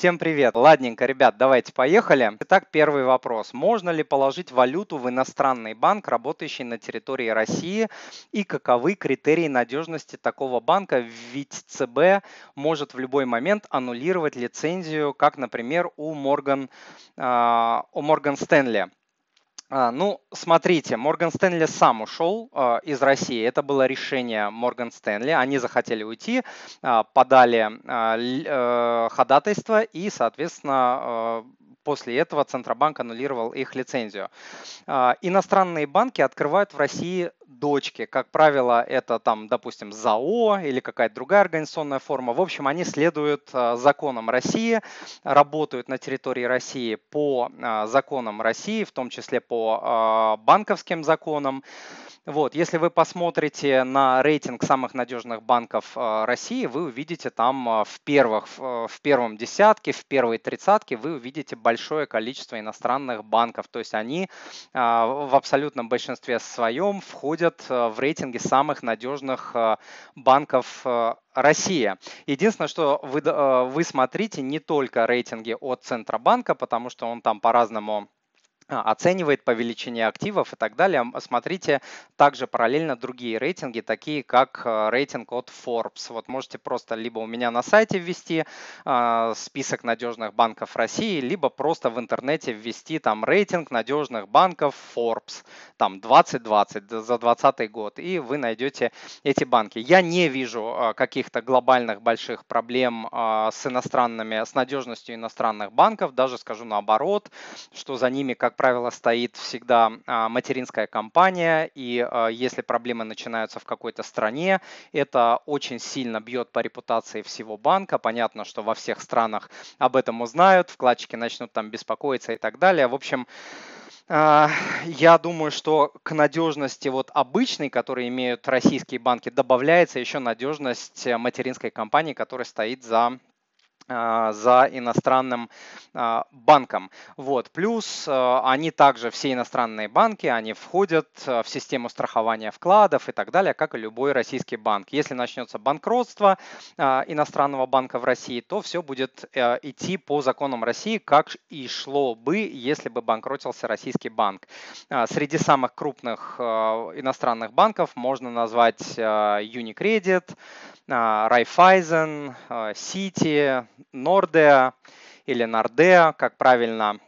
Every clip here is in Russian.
Всем привет. Ладненько, ребят, давайте поехали. Итак, первый вопрос. Можно ли положить валюту в иностранный банк, работающий на территории России? И каковы критерии надежности такого банка? Ведь ЦБ может в любой момент аннулировать лицензию, как, например, у Морган, uh, у Морган Стэнли. А, ну, смотрите, Морган Стэнли сам ушел э, из России. Это было решение Морган Стэнли. Они захотели уйти, э, подали э, ходатайство и, соответственно, после этого Центробанк аннулировал их лицензию. Иностранные банки открывают в России дочки. Как правило, это там, допустим, ЗАО или какая-то другая организационная форма. В общем, они следуют а, законам России, работают на территории России по а, законам России, в том числе по а, банковским законам. Вот, если вы посмотрите на рейтинг самых надежных банков э, России, вы увидите там э, в, первых, в э, первом десятке, в первой тридцатке вы увидите большое количество иностранных банков. То есть они в абсолютном большинстве своем входят в рейтинги самых надежных банков Россия. Единственное, что вы, вы смотрите не только рейтинги от Центробанка, потому что он там по-разному оценивает по величине активов и так далее. Смотрите также параллельно другие рейтинги, такие как э, рейтинг от Forbes. Вот можете просто либо у меня на сайте ввести э, список надежных банков России, либо просто в интернете ввести там рейтинг надежных банков Forbes, там 2020 за 2020 год, и вы найдете эти банки. Я не вижу э, каких-то глобальных больших проблем с иностранными, с надежностью иностранных банков, даже скажу наоборот, что за ними, как правило, стоит всегда а, материнская компания, и а, если проблемы начинаются в какой-то стране, это очень сильно бьет по репутации всего банка. Понятно, что во всех странах об этом узнают, вкладчики начнут там беспокоиться и так далее. В общем, а, я думаю, что к надежности вот обычной, которые имеют российские банки, добавляется еще надежность материнской компании, которая стоит за за иностранным а, банком. Вот. Плюс а, они также, все иностранные банки, они входят в систему страхования вкладов и так далее, как и любой российский банк. Если начнется банкротство иностранного банка в России, то все будет идти по законам России, как и шло бы, если бы банкротился российский банк. Среди самых крупных иностранных банков можно назвать Unicredit, Raiffeisen, Citi, Nordea или Nordea, как правильно,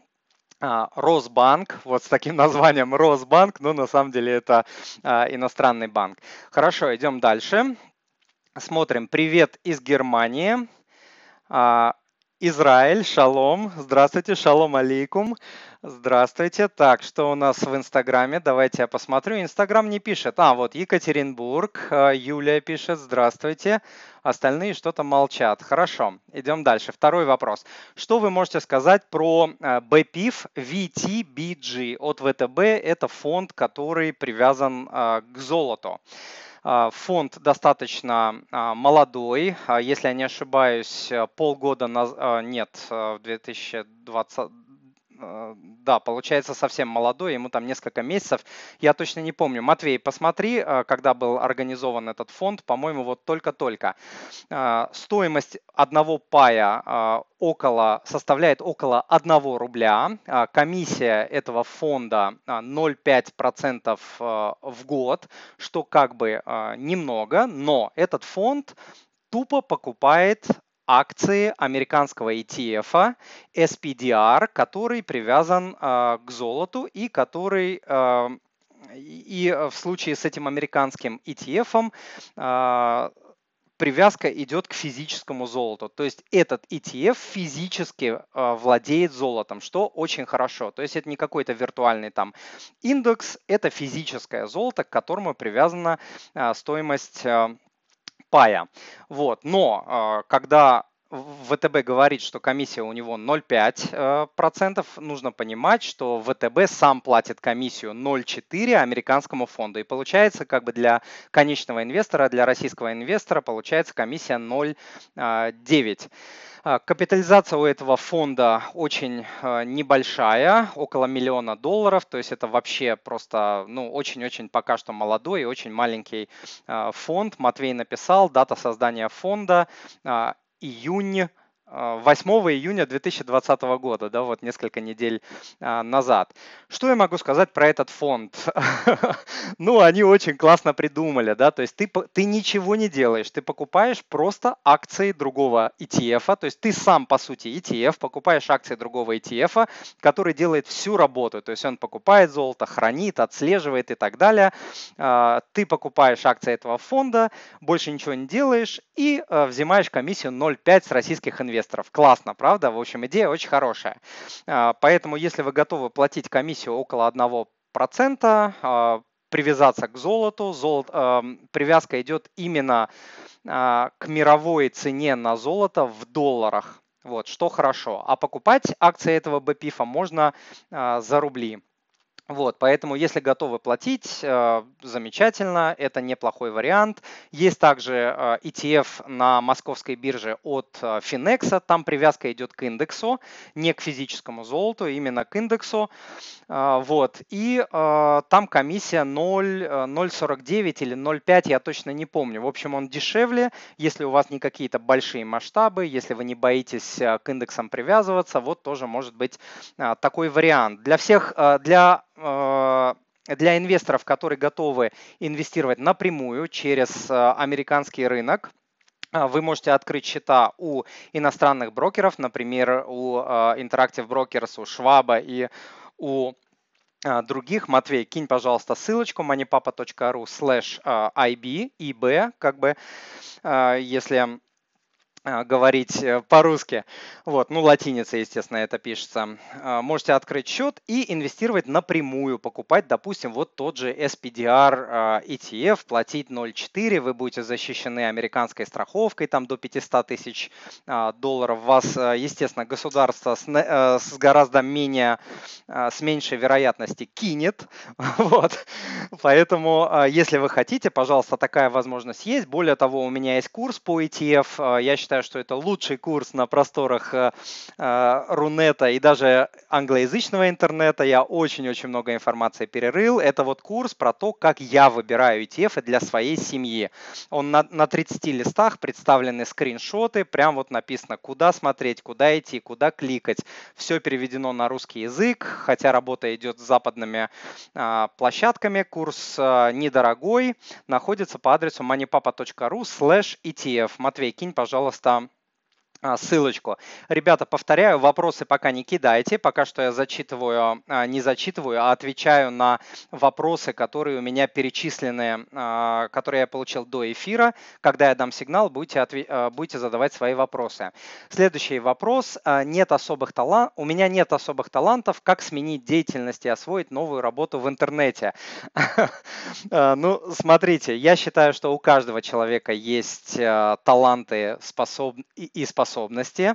а, Росбанк, вот с таким названием Росбанк, но на самом деле это а, иностранный банк. Хорошо, идем дальше. Смотрим. Привет из Германии. Израиль, шалом. Здравствуйте, шалом алейкум. Здравствуйте. Так, что у нас в Инстаграме? Давайте я посмотрю. Инстаграм не пишет. А, вот Екатеринбург. А, Юлия пишет. Здравствуйте. Остальные что-то молчат. Хорошо. Идем дальше. Второй вопрос. Что вы можете сказать про BPIF а, VTBG от ВТБ? Это фонд, который привязан а, к золоту. А, фонд достаточно а, молодой, а, если я не ошибаюсь, полгода назад, нет, в 2020, Э, да, получается совсем молодой, ему там несколько месяцев. Я точно не помню. Матвей, посмотри, э, когда был организован этот фонд, по-моему, вот только-только. Э, стоимость одного пая около, составляет около 1 рубля. Комиссия этого фонда 0,5% в год, что как бы немного, но этот фонд тупо покупает акции американского ETF SPDR, который привязан э, к золоту и который э, и в случае с этим американским ETF э, привязка идет к физическому золоту. То есть этот ETF физически владеет золотом, что очень хорошо. То есть это не какой-то виртуальный там индекс, это физическое золото, к которому привязана стоимость пая. Вот. Но а, когда ВТБ говорит, что комиссия у него 0,5%, э, нужно понимать, что ВТБ сам платит комиссию 0,4 американскому фонду. И получается, как бы для конечного инвестора, для российского инвестора, получается комиссия 0,9. А, капитализация у этого фонда очень а, небольшая, около миллиона долларов, то есть это вообще просто ну, очень-очень пока что молодой и очень маленький фонд. Матвей написал, дата создания фонда июнь 8 июня 2020 года, да, вот несколько недель назад. Что я могу сказать про этот фонд? ну, они очень классно придумали, да, то есть ты, ты ничего не делаешь, ты покупаешь просто акции другого ETF, то есть ты сам, по сути, ETF, покупаешь акции другого ETF, который делает всю работу, то есть он покупает золото, хранит, отслеживает и так далее. Ты покупаешь акции этого фонда, больше ничего не делаешь и взимаешь комиссию 0,5 с российских инвесторов. Классно, правда? В общем, идея очень хорошая. А, поэтому, если вы готовы платить комиссию около 1%, а, привязаться к золоту, золото, а, привязка идет именно к мировой цене на золото в долларах. Вот, что хорошо. А покупать акции этого БПИФа можно за рубли. Вот, поэтому, если готовы платить, э, замечательно, это неплохой вариант. Есть также э, ETF на московской бирже от э, Finex, там привязка идет к индексу, не к физическому золоту, именно к индексу. Вот, и там комиссия 0,049 или 0,5, я точно не помню. В общем, он дешевле, если у вас не какие-то большие масштабы, если вы не боитесь к индексам привязываться, вот тоже может быть такой вариант. Для всех, для для инвесторов, которые готовы инвестировать напрямую через э, американский рынок, э, вы можете открыть счета у иностранных брокеров, например, у Interactive Brokers, у Schwab и у других. Матвей, кинь, пожалуйста, ссылочку moneypapa.ru slash IB, IB, как бы, если говорить э, по-русски. Вот, ну, латиница, естественно, это пишется. А, можете открыть счет и инвестировать напрямую, покупать, допустим, вот тот же SPDR а, ETF, платить 0,4, вы будете защищены американской страховкой, там до 500 тысяч долларов. Вас, естественно, государство с, э, гораздо менее, с меньшей вероятности кинет. Вот. Поэтому, если вы хотите, пожалуйста, такая возможность есть. Более того, у меня есть курс по ETF. Я считаю, считаю, что это лучший курс на просторах э, э, Рунета и даже англоязычного интернета. Я очень-очень много информации перерыл. Это вот курс про то, как я выбираю ETF для своей семьи. Он на, на 30 листах представлены скриншоты, прям вот написано, куда смотреть, куда идти, куда кликать. Все переведено на русский язык, хотя работа идет с западными а, площадками. Курс а, недорогой, находится по адресу moneypapa.ru slash ETF. Матвей, кинь, пожалуйста, пожалуйста, а, ссылочку. Ребята, повторяю, вопросы пока не кидайте. Пока что я зачитываю, а, не зачитываю, а отвечаю на вопросы, которые у меня перечислены, а, которые я получил до эфира. Когда я дам сигнал, будете, будете задавать свои вопросы. Следующий вопрос. Нет особых талантов. У меня нет особых талантов. Как сменить деятельность и освоить новую работу в интернете? Ну, смотрите, я считаю, что у каждого человека есть таланты и способности способности.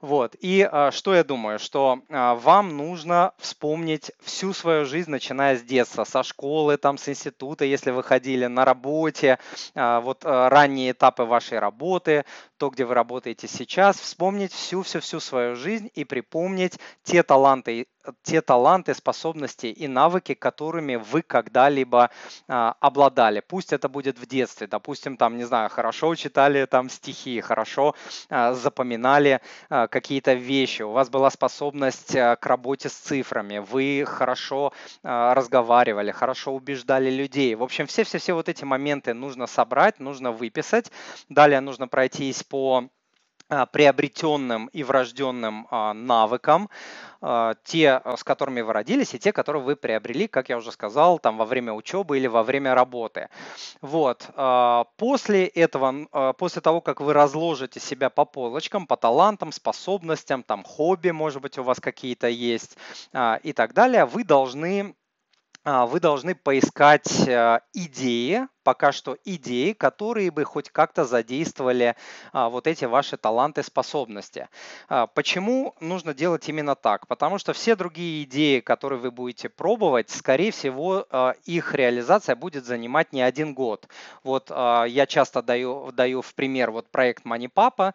Вот. И а, что я думаю, что а, вам нужно вспомнить всю свою жизнь, начиная с детства, со школы, там, с института, если вы ходили на работе, а, вот ранние этапы вашей работы, то, где вы работаете сейчас, вспомнить всю-всю-всю свою жизнь и припомнить те таланты, те таланты, способности и навыки, которыми вы когда-либо а, обладали. Пусть это будет в детстве, допустим, там, не знаю, хорошо читали там стихи, хорошо а, запоминали а, какие-то вещи, у вас была способность а, к работе с цифрами, вы хорошо а, разговаривали, хорошо убеждали людей. В общем, все-все-все вот эти моменты нужно собрать, нужно выписать. Далее нужно пройтись по приобретенным и врожденным а, навыкам, а, те, с которыми вы родились, и те, которые вы приобрели, как я уже сказал, там во время учебы или во время работы. Вот. После этого, после того, как вы разложите себя по полочкам, по талантам, способностям, там хобби, может быть, у вас какие-то есть и так далее, вы должны вы должны поискать э, идеи, пока что идеи, которые бы хоть как-то задействовали а, вот эти ваши таланты, способности. А, почему нужно делать именно так? Потому что все другие идеи, которые вы будете пробовать, скорее всего, их реализация будет занимать не один год. Вот я часто даю, даю в пример вот проект MoneyPapa.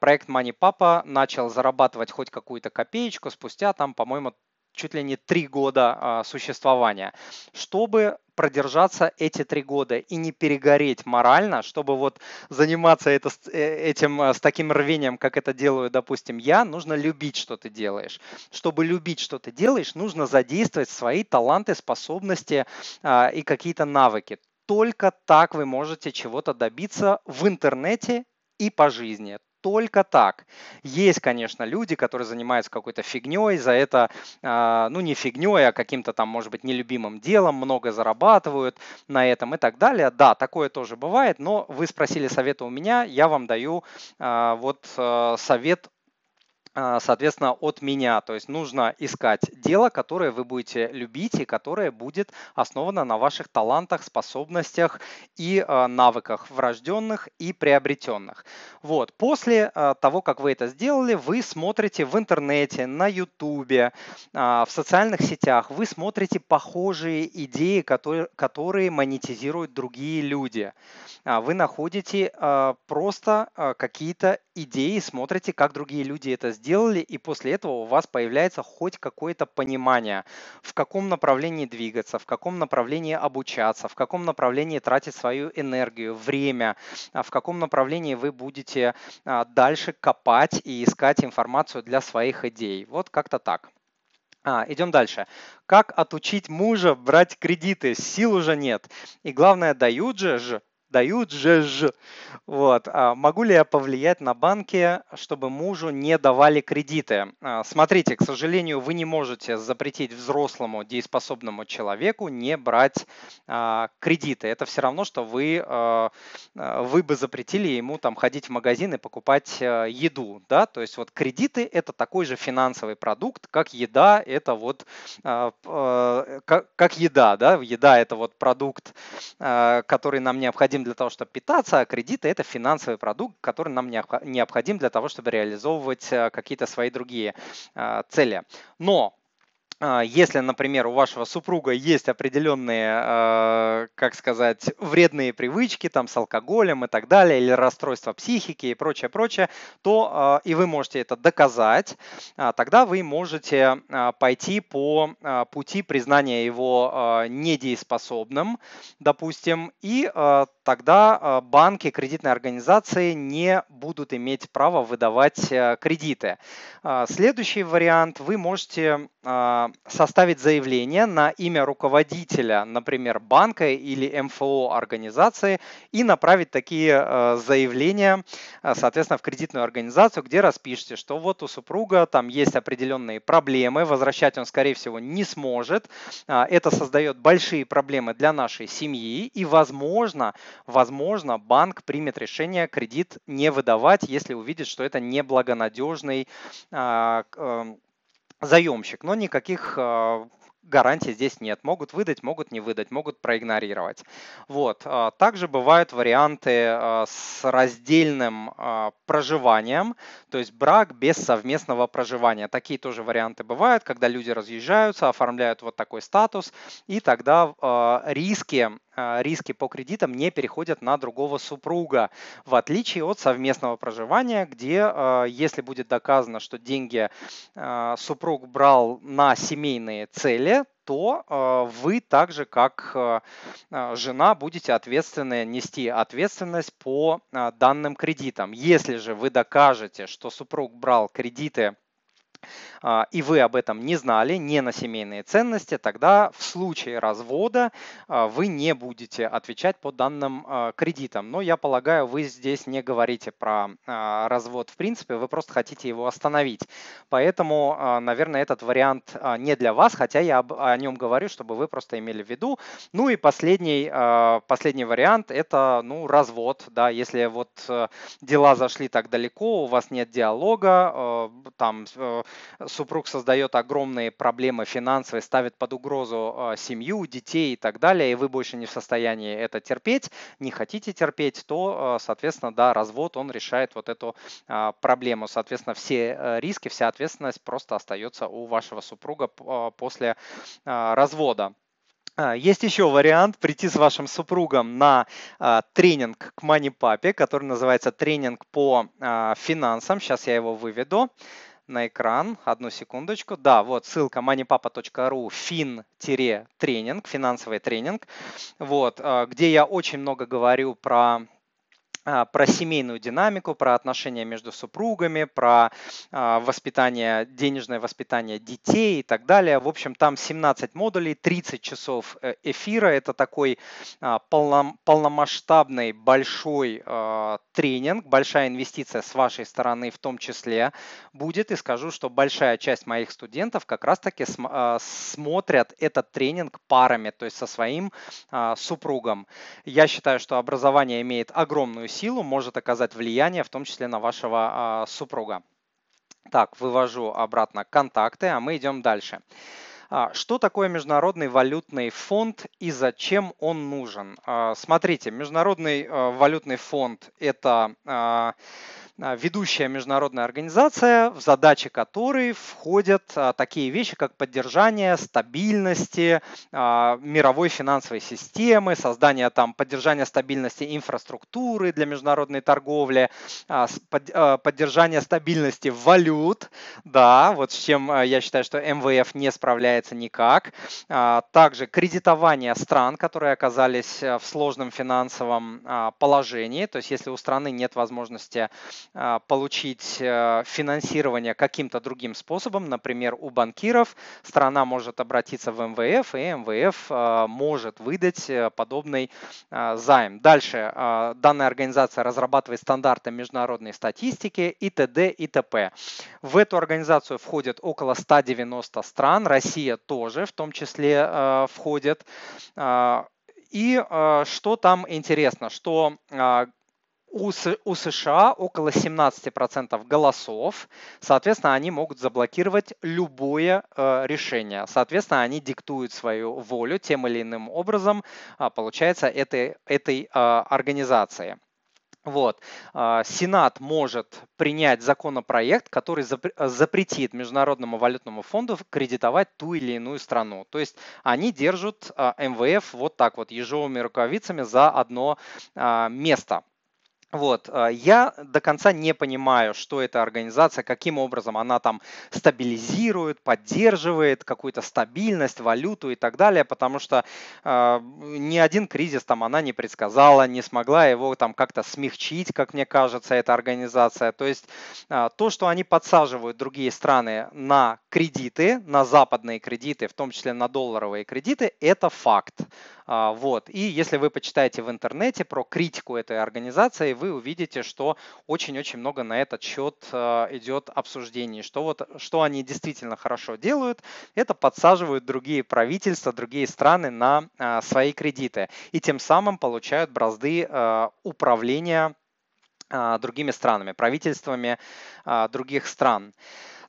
Проект MoneyPapa начал зарабатывать хоть какую-то копеечку спустя там, по-моему, чуть ли не три года а, существования, чтобы продержаться эти три года и не перегореть морально, чтобы вот заниматься это, э, этим а, с таким рвением, как это делаю, допустим, я, нужно любить, что ты делаешь. Чтобы любить, что ты делаешь, нужно задействовать свои таланты, способности а, и какие-то навыки. Только так вы можете чего-то добиться в интернете и по жизни только так. Есть, конечно, люди, которые занимаются какой-то фигней, за это, а, ну не фигней, а каким-то там, может быть, нелюбимым делом, много зарабатывают на этом и так далее. Да, такое тоже бывает, но вы спросили совета у меня, я вам даю а, вот а, совет соответственно, от меня. То есть нужно искать дело, которое вы будете любить и которое будет основано на ваших талантах, способностях и а, навыках врожденных и приобретенных. Вот. После а, того, как вы это сделали, вы смотрите в интернете, на ютубе, в социальных сетях, вы смотрите похожие идеи, которые, которые монетизируют другие люди. Вы находите просто какие-то идеи, смотрите, как другие люди это сделали, и после этого у вас появляется хоть какое-то понимание, в каком направлении двигаться, в каком направлении обучаться, в каком направлении тратить свою энергию, время, а в каком направлении вы будете а, дальше копать и искать информацию для своих идей. Вот как-то так. А, идем дальше. Как отучить мужа брать кредиты? Сил уже нет. И главное, дают же дают же. Вот. А могу ли я повлиять на банки, чтобы мужу не давали кредиты? А, смотрите, к сожалению, вы не можете запретить взрослому дееспособному человеку не брать а, кредиты. Это все равно, что вы, а, а, вы бы запретили ему там ходить в магазин и покупать а, еду. Да? То есть вот кредиты это такой же финансовый продукт, как еда, это вот а, а, как, как еда. Да? Еда это вот продукт, а, который нам необходим необходим для того, чтобы питаться, а кредиты – это финансовый продукт, который нам необходим для того, чтобы реализовывать э, какие-то свои другие э, цели. Но если, например, у вашего супруга есть определенные, а, как сказать, вредные привычки там с алкоголем и так далее, или расстройство психики и прочее, прочее, то а, и вы можете это доказать, тогда вы можете пойти по пути признания его недееспособным, допустим, и тогда банки, кредитные организации не будут иметь права выдавать кредиты. Следующий вариант, вы можете составить заявление на имя руководителя, например, банка или МФО организации и направить такие э, заявления, э, соответственно, в кредитную организацию, где распишите, что вот у супруга там есть определенные проблемы, возвращать он, скорее всего, не сможет. А, это создает большие проблемы для нашей семьи и, возможно, возможно, банк примет решение кредит не выдавать, если увидит, что это неблагонадежный а, эм, заемщик, но никаких а, гарантий здесь нет. Могут выдать, могут не выдать, могут проигнорировать. Вот. А, также бывают варианты а, с раздельным проживанием, то есть брак без совместного проживания. Такие тоже варианты бывают, когда люди разъезжаются, оформляют вот такой статус, и тогда риски риски по кредитам не переходят на другого супруга, в отличие от совместного проживания, где, а, если будет доказано, что деньги а, супруг брал на семейные цели, то вы также как жена будете ответственны, нести ответственность по данным кредитам. Если же вы докажете, что супруг брал кредиты а, и вы об этом не знали, не на семейные ценности, тогда в случае развода а, вы не будете отвечать по данным а, кредитам. Но я полагаю, вы здесь не говорите про развод в принципе, вы просто хотите его остановить. Поэтому, наверное, этот вариант не для вас, хотя я о нем говорю, чтобы вы просто имели в виду. Ну и последний, последний вариант – это ну, развод. Да, если вот э, дела зашли так далеко, у вас нет диалога, э, там э, супруг создает огромные проблемы финансовые, ставит под угрозу а, семью, детей и так далее, и вы больше не в состоянии это терпеть, не хотите терпеть, то, а, соответственно, да, развод, он решает вот эту а, проблему. Соответственно, все э, риски, вся ответственность просто остается у вашего супруга после развода. Есть еще вариант прийти с вашим супругом на а, тренинг к Money Папе, который называется тренинг по а, финансам. Сейчас я его выведу. На экран. Одну секундочку. Да, вот ссылка moneypapa.ru фин-тренинг, финансовый тренинг, вот, а, где я очень много говорю про про семейную динамику, про отношения между супругами, про а, воспитание, денежное воспитание детей и так далее. В общем, там 17 модулей, 30 часов э, эфира. Это такой а, полномасштабный большой тренинг, большая инвестиция с вашей стороны в том числе будет. И скажу, что большая часть моих студентов как раз-таки смотрят этот тренинг парами, то есть со своим супругом. Я считаю, что образование имеет огромную силу, может оказать влияние, в том числе на вашего а, супруга. Так, вывожу обратно контакты, а мы идем дальше. А, что такое Международный валютный фонд и зачем он нужен? А, смотрите, Международный валютный фонд – это ведущая международная организация, в задачи которой входят а, такие вещи, как поддержание стабильности а, мировой финансовой системы, создание там поддержание стабильности инфраструктуры для международной торговли, поддержание стабильности валют, да, вот с чем я считаю, что МВФ не справляется никак. Также кредитование стран, которые оказались в сложном финансовом положении, то есть если у страны нет возможности а, получить э, финансирование каким-то другим способом, например, у банкиров, страна может обратиться в МВФ, и МВФ а, может выдать э, подобный а, займ. Дальше данная организация разрабатывает стандарты международной статистики и т.д. и т.п. В эту организацию входит около 190 стран, Россия тоже в том числе входит. И что там интересно, что у, США около 17% голосов, соответственно, они могут заблокировать любое э, решение. Соответственно, они диктуют свою волю тем или иным образом, э, получается, этой, этой э, организации. Вот. Сенат может принять законопроект, который запретит Международному валютному фонду кредитовать ту или иную страну. То есть они держат МВФ вот так вот ежовыми рукавицами за одно место. Вот, а, я до конца не понимаю, что эта организация, каким образом она там стабилизирует, поддерживает какую-то стабильность, валюту и так далее, потому что э, ни один кризис там она не предсказала, не смогла его там как-то смягчить, как мне кажется, эта организация. То есть э, то, что они подсаживают другие страны на кредиты, на западные кредиты, в том числе на долларовые кредиты, это факт. А, вот. И если вы почитаете в интернете про критику этой организации, вы увидите, что очень-очень много на этот счет а, идет обсуждений, что, вот, что они действительно хорошо делают, это подсаживают другие правительства, другие страны на а, свои кредиты и тем самым получают бразды управления другими странами, правительствами других стран.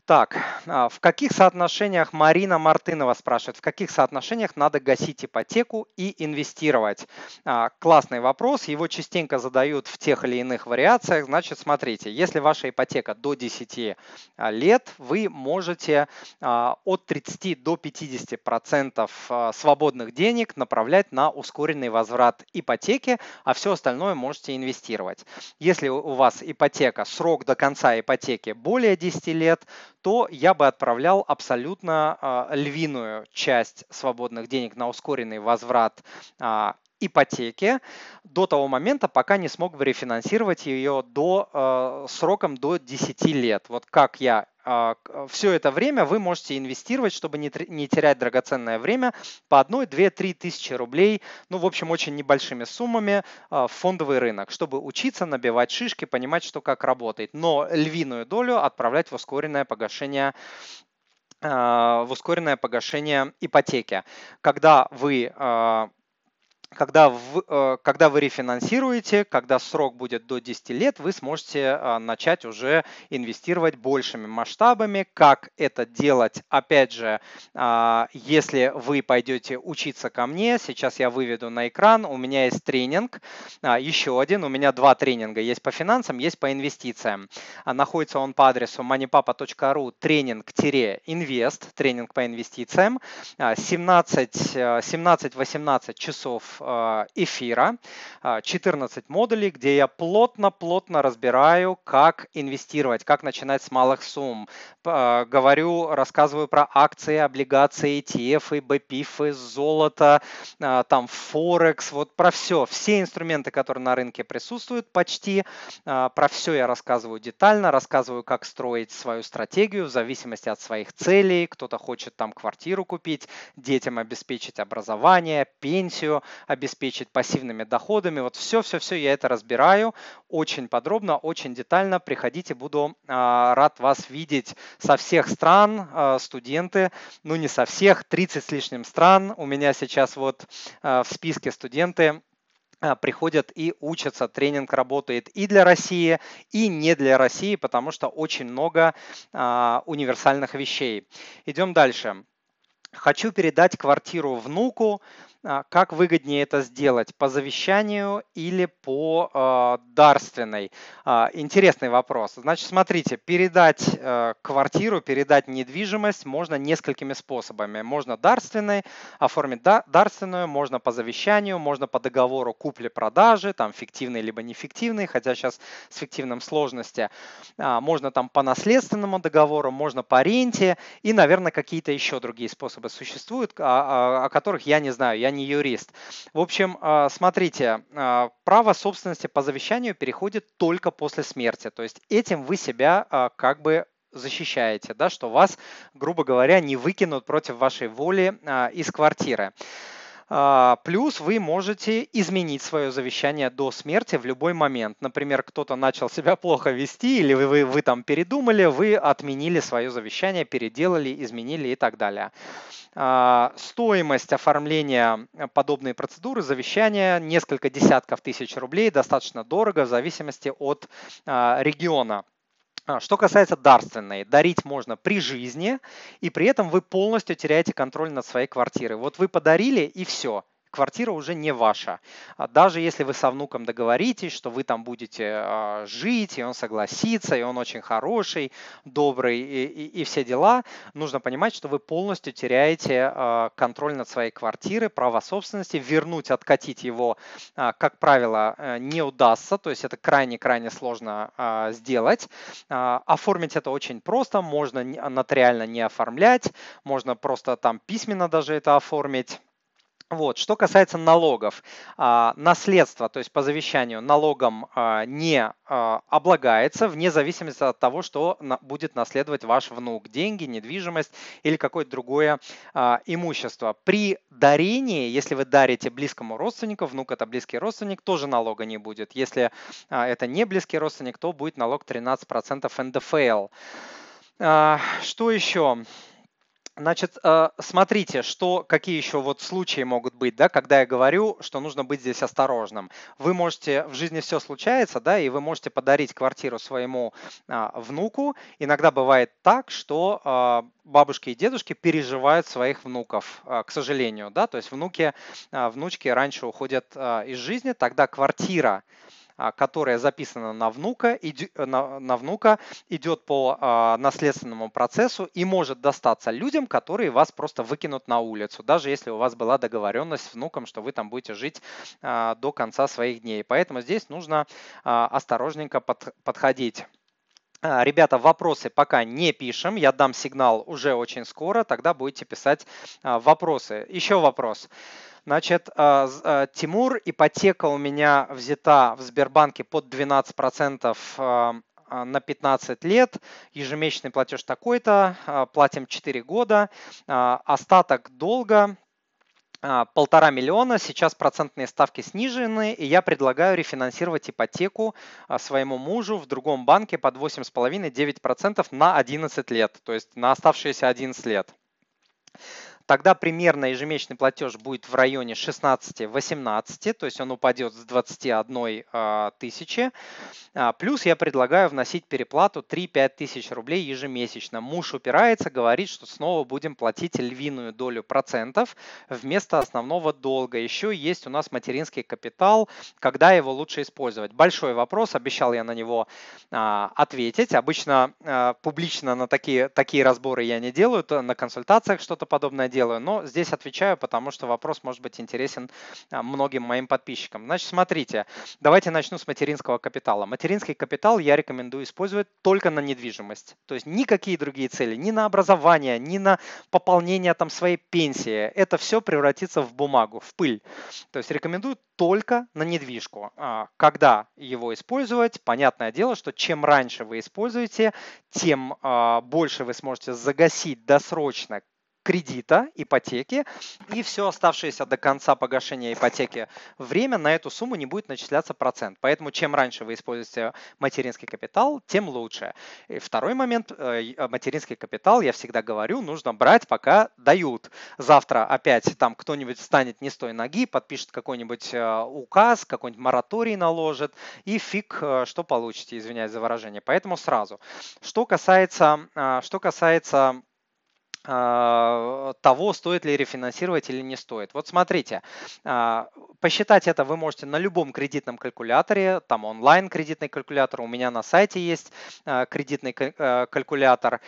Так, а, в каких соотношениях Марина Мартынова спрашивает, в каких соотношениях надо гасить ипотеку и инвестировать? А, классный вопрос, его частенько задают в тех или иных вариациях. Значит, смотрите, если ваша ипотека до 10 а, лет, вы можете от 30 до 50 процентов свободных денег направлять на ускоренный возврат ипотеки, а все остальное можете инвестировать. Если у вас ипотека, срок до конца ипотеки более 10 лет, то я бы отправлял абсолютно а, львиную часть свободных денег на ускоренный возврат а, ипотеки до того момента, пока не смог бы рефинансировать ее до, э, сроком до 10 лет. Вот как я все это время вы можете инвестировать, чтобы не, терять драгоценное время по 1, 2, 3 тысячи рублей, ну, в общем, очень небольшими суммами э, в фондовый рынок, чтобы учиться, набивать шишки, понимать, что как работает. Но львиную долю отправлять в ускоренное погашение в ускоренное погашение ипотеки. Когда вы когда, в, э, когда вы рефинансируете, когда срок будет до 10 лет, вы сможете э, начать уже инвестировать большими масштабами. Как это делать? Опять же, а, если вы пойдете учиться ко мне, сейчас я выведу на экран, у меня есть тренинг, а, еще один, у меня два тренинга, есть по финансам, есть по инвестициям. А, находится он по адресу moneypapa.ru тренинг-инвест, тренинг по инвестициям. 17-18 часов э, эфира, 14 модулей, где я плотно-плотно разбираю, как инвестировать, как начинать с малых сумм. Говорю, рассказываю про акции, облигации, ETF, BPIF, золото, там Форекс, вот про все. Все инструменты, которые на рынке присутствуют почти, про все я рассказываю детально, рассказываю, как строить свою стратегию в зависимости от своих целей. Кто-то хочет там квартиру купить, детям обеспечить образование, пенсию обеспечить пассивными доходами. Вот все-все-все я это разбираю очень подробно, очень детально. Приходите, буду а, рад вас видеть со всех стран, а, студенты, ну не со всех, 30 с лишним стран. У меня сейчас вот а, в списке студенты приходят и учатся. Тренинг работает и для России, и не для России, потому что очень много а, универсальных вещей. Идем дальше. Хочу передать квартиру внуку, как выгоднее это сделать, по завещанию или по э, дарственной? Э, интересный вопрос. Значит, смотрите, передать э, квартиру, передать недвижимость можно несколькими способами. Можно дарственной, оформить да, дарственную, можно по завещанию, можно по договору купли-продажи, там фиктивный либо нефиктивный, хотя сейчас с фиктивным сложности. Можно там по наследственному договору, можно по ренте и, наверное, какие-то еще другие способы существуют, о которых я не знаю. Я не юрист. В общем, а, смотрите, а, право собственности по завещанию переходит только после смерти. То есть этим вы себя а, как бы защищаете, да, что вас, грубо говоря, не выкинут против вашей воли из квартиры. А, плюс вы можете изменить свое завещание до смерти в любой момент. Например, кто-то начал себя плохо вести, или вы, вы, вы там передумали, вы отменили свое завещание, переделали, изменили и так далее. А, стоимость оформления подобной процедуры завещания несколько десятков тысяч рублей, достаточно дорого в зависимости от а, региона. А, что касается дарственной, дарить можно при жизни, и при этом вы полностью теряете контроль над своей квартирой. Вот вы подарили, и все квартира уже не ваша. А даже если вы со внуком договоритесь, что вы там будете а, жить, и он согласится, и он очень хороший, добрый и, и, и все дела, нужно понимать, что вы полностью теряете а, контроль над своей квартирой, право собственности. Вернуть, откатить его, как правило, э, не удастся, то есть это крайне-крайне сложно сделать. Оформить это очень просто, можно нотариально не оформлять, можно просто там письменно даже это оформить вот. Что касается налогов, а, наследство, то есть по завещанию, налогом а, не а, облагается вне зависимости от того, что будет наследовать ваш внук. Деньги, недвижимость или какое-то другое имущество. При дарении, если вы дарите близкому родственнику, внук это близкий родственник, тоже налога не будет. Если это не близкий родственник, то будет налог 13% НДФЛ. Что еще? Значит, э, смотрите, что, какие еще вот случаи могут быть, да, когда я говорю, что нужно быть здесь осторожным. Вы можете, в жизни все случается, да, и вы можете подарить квартиру своему а, внуку. Иногда бывает так, что а, бабушки и дедушки переживают своих внуков, а, к сожалению, да, то есть внуки, внучки раньше уходят из жизни, тогда квартира, которая записана на внука, на, на внука идет по а, наследственному процессу и может достаться людям, которые вас просто выкинут на улицу, даже если у вас была договоренность с внуком, что вы там будете жить а, до конца своих дней. Поэтому здесь нужно осторожненько под, подходить. Ребята, вопросы пока не пишем, я дам сигнал уже очень скоро, тогда будете писать вопросы. Еще вопрос. Значит, а, а, Тимур, ипотека у меня взята в Сбербанке под 12% а, на 15 лет, ежемесячный платеж такой-то, платим 4 года, остаток долга полтора миллиона, сейчас процентные ставки снижены, и я предлагаю рефинансировать ипотеку своему мужу в другом банке под 8,5-9% на 11 лет, то есть на оставшиеся 11 лет тогда примерно ежемесячный платеж будет в районе 16-18, то есть он упадет с 21 а, тысячи. А, плюс я предлагаю вносить переплату 3-5 тысяч рублей ежемесячно. Муж упирается, говорит, что снова будем платить львиную долю процентов вместо основного долга. Еще есть у нас материнский капитал, когда его лучше использовать. Большой вопрос, обещал я на него а, ответить. Обычно публично на такие, такие разборы я не делаю, на консультациях что-то подобное делаю делаю, но здесь отвечаю, потому что вопрос может быть интересен а, многим моим подписчикам. Значит, смотрите, давайте начну с материнского капитала. Материнский капитал я рекомендую использовать только на недвижимость. То есть никакие другие цели, ни на образование, ни на пополнение там своей пенсии. Это все превратится в бумагу, в пыль. То есть рекомендую только на недвижку. А, когда его использовать? Понятное дело, что чем раньше вы используете, тем а, больше вы сможете загасить досрочно кредита, ипотеки, и все оставшееся до конца погашения ипотеки время на эту сумму не будет начисляться процент. Поэтому чем раньше вы используете материнский капитал, тем лучше. И второй момент, э, материнский капитал, я всегда говорю, нужно брать, пока дают. Завтра опять там кто-нибудь встанет не с той ноги, подпишет какой-нибудь э, указ, какой-нибудь мораторий наложит, и фиг, э, что получите, извиняюсь за выражение. Поэтому сразу. Что касается, что касается а, того, стоит ли рефинансировать или не стоит. Вот смотрите, а, посчитать это вы можете на любом кредитном калькуляторе, там онлайн кредитный калькулятор, у меня на сайте есть а, кредитный калькулятор,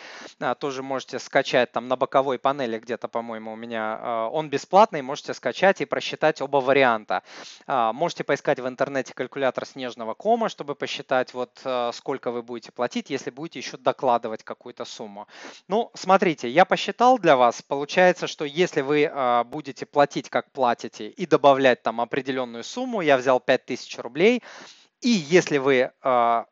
тоже можете скачать там на боковой панели где-то, по-моему, у меня он бесплатный, можете скачать и просчитать оба варианта. Можете поискать в интернете калькулятор снежного кома, чтобы посчитать вот сколько вы будете платить, если будете еще докладывать какую-то сумму. Ну, смотрите, я посчитал для вас, получается, что если вы э, будете платить, как платите, и добавлять там определенную сумму, я взял 5000 рублей, и если вы э,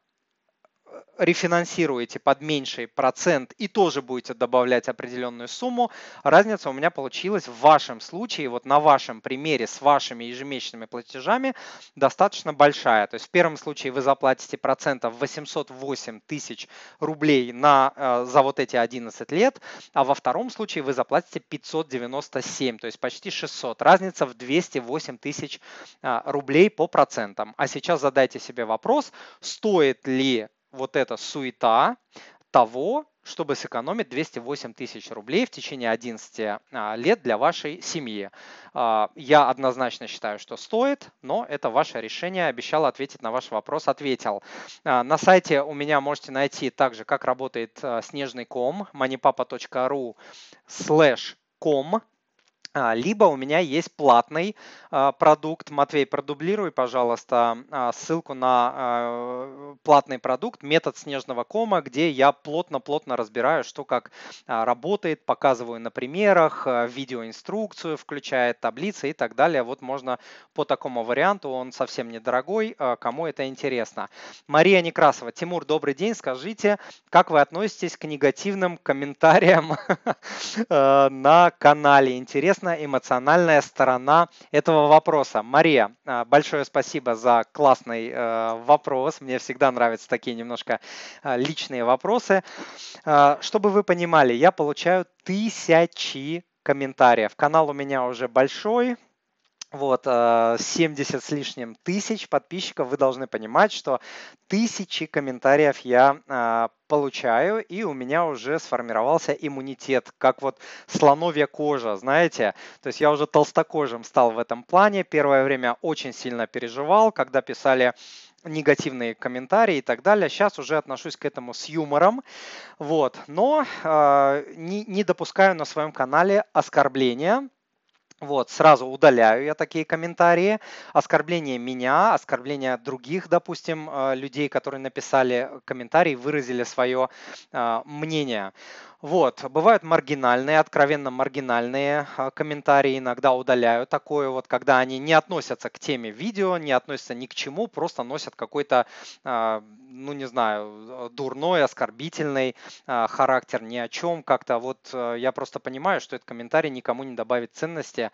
рефинансируете под меньший процент и тоже будете добавлять определенную сумму, разница у меня получилась в вашем случае, вот на вашем примере с вашими ежемесячными платежами достаточно большая. То есть в первом случае вы заплатите процентов 808 тысяч рублей на, э, за вот эти 11 лет, а во втором случае вы заплатите 597, то есть почти 600. Разница в 208 тысяч э, рублей по процентам. А сейчас задайте себе вопрос, стоит ли вот эта суета того, чтобы сэкономить 208 тысяч рублей в течение 11 а, лет для вашей семьи. А, я однозначно считаю, что стоит, но это ваше решение. Обещал ответить на ваш вопрос, ответил. А, на сайте у меня можете найти также, как работает снежный ком, moneypapa.ru slash а, либо у меня есть платный а, продукт. Матвей, продублируй, пожалуйста, а, ссылку на платный продукт «Метод снежного кома», где я плотно-плотно разбираю, что как работает, показываю на примерах, видеоинструкцию, включая таблицы и так далее. Вот можно по такому варианту, он совсем недорогой, кому это интересно. Мария Некрасова. Тимур, добрый день. Скажите, как вы относитесь к негативным комментариям на канале? Интересно интересна эмоциональная сторона этого вопроса. Мария, а, большое спасибо за классный э, вопрос. Мне всегда нравятся такие немножко а, личные вопросы. А, чтобы вы понимали, я получаю тысячи комментариев. Канал у меня уже большой, вот, 70 с лишним тысяч подписчиков, вы должны понимать, что тысячи комментариев я получаю, и у меня уже сформировался иммунитет, как вот слоновья кожа, знаете. То есть я уже толстокожим стал в этом плане. Первое время очень сильно переживал, когда писали негативные комментарии и так далее. Сейчас уже отношусь к этому с юмором, вот. Но э, не, не допускаю на своем канале оскорбления, вот, сразу удаляю я такие комментарии. Оскорбление меня, оскорбление других, допустим, э, людей, которые написали комментарий, выразили свое э, мнение. Вот, бывают маргинальные, откровенно маргинальные э, комментарии, иногда удаляю такое вот, когда они не относятся к теме видео, не относятся ни к чему, просто носят какой-то, ну не знаю, дурной, оскорбительный э, характер, ни о чем, как-то вот я просто понимаю, что этот комментарий никому не добавит ценности,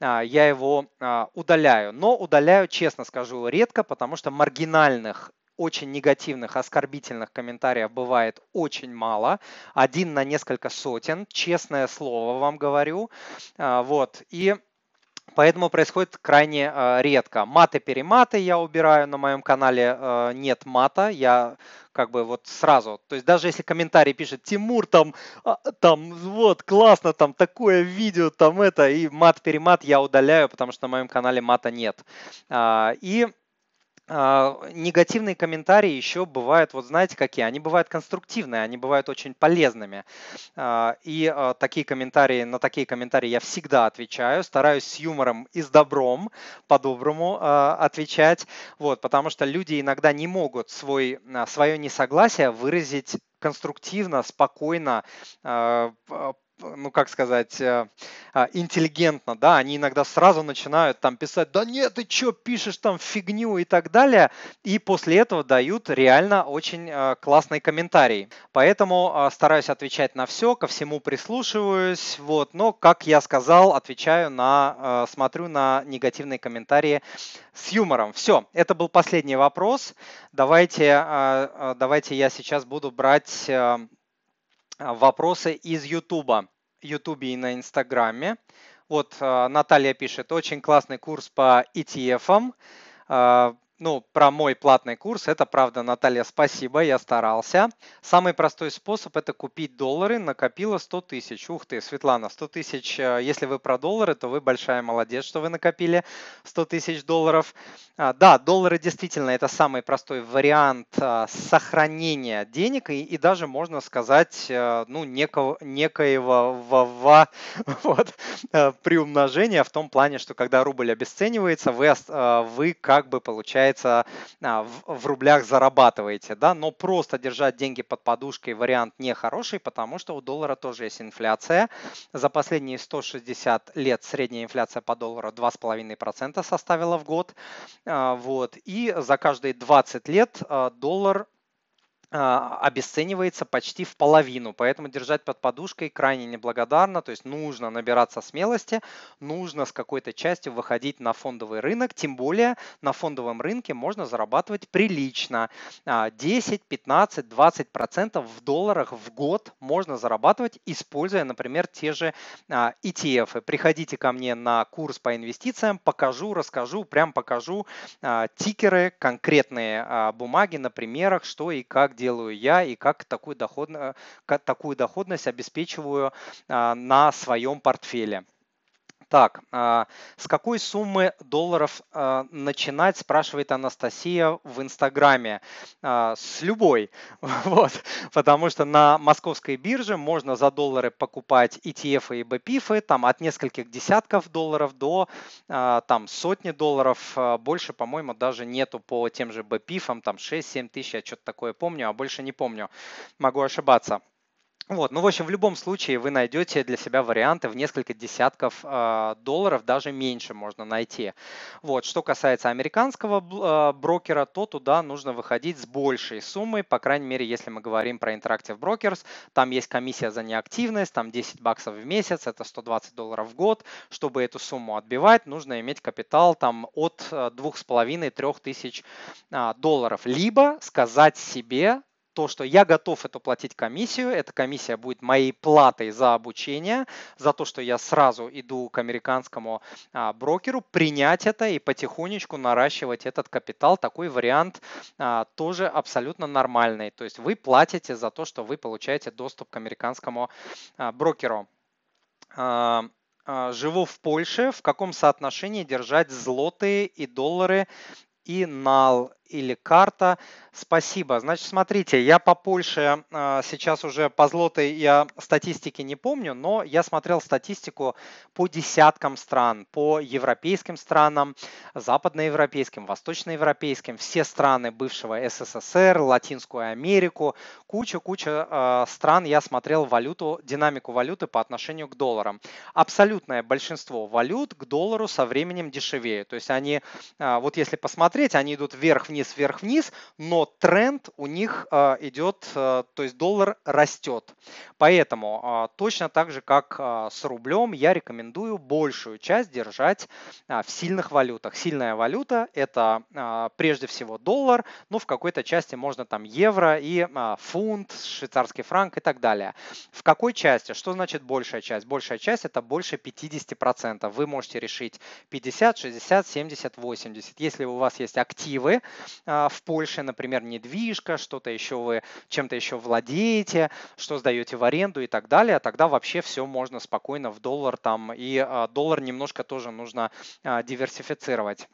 я его удаляю. Но удаляю, честно скажу, редко, потому что маргинальных очень негативных, оскорбительных комментариев бывает очень мало. Один на несколько сотен, честное слово вам говорю. А, вот. И Поэтому происходит крайне э, редко. Маты-перематы я убираю на моем канале, э, нет мата, я как бы вот сразу, то есть даже если комментарий пишет Тимур там, а, там вот классно, там такое видео, там это, и мат-перемат я удаляю, потому что на моем канале мата нет. А, и негативные комментарии еще бывают, вот знаете какие? Они бывают конструктивные, они бывают очень полезными. А, и а, такие комментарии, на такие комментарии я всегда отвечаю, стараюсь с юмором и с добром, по-доброму отвечать, вот, потому что люди иногда не могут свой, свое несогласие выразить конструктивно, спокойно, ну как сказать, э, а, интеллигентно, да, они иногда сразу начинают там писать, да нет, ты что пишешь там фигню и так далее, и после этого дают реально очень э, классный комментарий. Поэтому э, стараюсь отвечать на все, ко всему прислушиваюсь, вот, но, как я сказал, отвечаю на, смотрю на негативные комментарии с юмором. Все, это был последний вопрос. Давайте, давайте я сейчас буду брать вопросы из Ютуба. Ютубе и на Инстаграме. Вот Наталья пишет, очень классный курс по ETF ну, про мой платный курс, это правда, Наталья, спасибо, я старался. Самый простой способ – это купить доллары, накопила 100 тысяч. Ух ты, Светлана, 100 тысяч, э, если вы про доллары, то вы большая молодец, что вы накопили 100 тысяч долларов. А, да, доллары действительно это самый простой вариант а, сохранения денег и, и даже, можно сказать, э, ну, некого, некоего вот, э, приумножения в том плане, что когда рубль обесценивается, вы, вы как бы получаете получается, а, в рублях зарабатываете, да, но просто держать деньги под подушкой вариант не хороший, потому что у доллара тоже есть инфляция. За последние 160 лет средняя инфляция по доллару 2,5% составила в год, а, вот, и за каждые 20 лет а, доллар обесценивается почти в половину, поэтому держать под подушкой крайне неблагодарно, то есть нужно набираться смелости, нужно с какой-то частью выходить на фондовый рынок, тем более на фондовом рынке можно зарабатывать прилично, 10, 15, 20 процентов в долларах в год можно зарабатывать, используя, например, те же ETF. А, Приходите ко мне на курс по инвестициям, покажу, расскажу, прям покажу а, тикеры, конкретные бумаги на примерах, что и как делаю я и как такую, доходно, как такую доходность обеспечиваю а, на своем портфеле. Так, а, с какой суммы долларов а, начинать, спрашивает Анастасия в Инстаграме. А, с любой, вот, потому что на московской бирже можно за доллары покупать ETF и BPIF, там от нескольких десятков долларов до там сотни долларов, больше, по-моему, даже нету по тем же BPIF, там 6-7 тысяч, я что-то такое помню, а больше не помню, могу ошибаться. Вот, ну, в общем, в любом случае вы найдете для себя варианты в несколько десятков э, долларов, даже меньше можно найти. Вот, что касается американского э, брокера, то туда нужно выходить с большей суммой, по крайней мере, если мы говорим про Interactive Brokers, там есть комиссия за неактивность, там 10 баксов в месяц, это 120 долларов в год. Чтобы эту сумму отбивать, нужно иметь капитал там от 2,5-3 тысяч э, долларов. Либо сказать себе, то, что я готов эту платить комиссию, эта комиссия будет моей платой за обучение, за то, что я сразу иду к американскому а, брокеру, принять это и потихонечку наращивать этот капитал. Такой вариант а, тоже абсолютно нормальный. То есть вы платите за то, что вы получаете доступ к американскому а, брокеру. Живу в Польше. В каком соотношении держать злотые и доллары и нал или карта. Спасибо. Значит, смотрите, я по Польше а, сейчас уже по злотой я статистики не помню, но я смотрел статистику по десяткам стран, по европейским странам, западноевропейским, восточноевропейским, все страны бывшего СССР, Латинскую Америку, куча-куча а, стран я смотрел валюту, динамику валюты по отношению к долларам. Абсолютное большинство валют к доллару со временем дешевеют. То есть они, а, вот если посмотреть, они идут вверх-вниз вверх-вниз, вверх-вниз, но тренд у них а, идет, а, то есть доллар растет. Поэтому а, точно так же, как с рублем, я рекомендую большую часть держать в сильных валютах. Сильная валюта – это прежде всего доллар, но в какой-то части можно там евро и фунт, швейцарский франк и так далее. В какой части? Что значит большая часть? Большая часть – это больше 50%. Вы можете решить 50, 60, 70, 80. Если у вас есть активы, в Польше, например, недвижка, что-то еще вы чем-то еще владеете, что сдаете в аренду и так далее, тогда вообще все можно спокойно в доллар там, и а, доллар немножко тоже нужно а, диверсифицировать.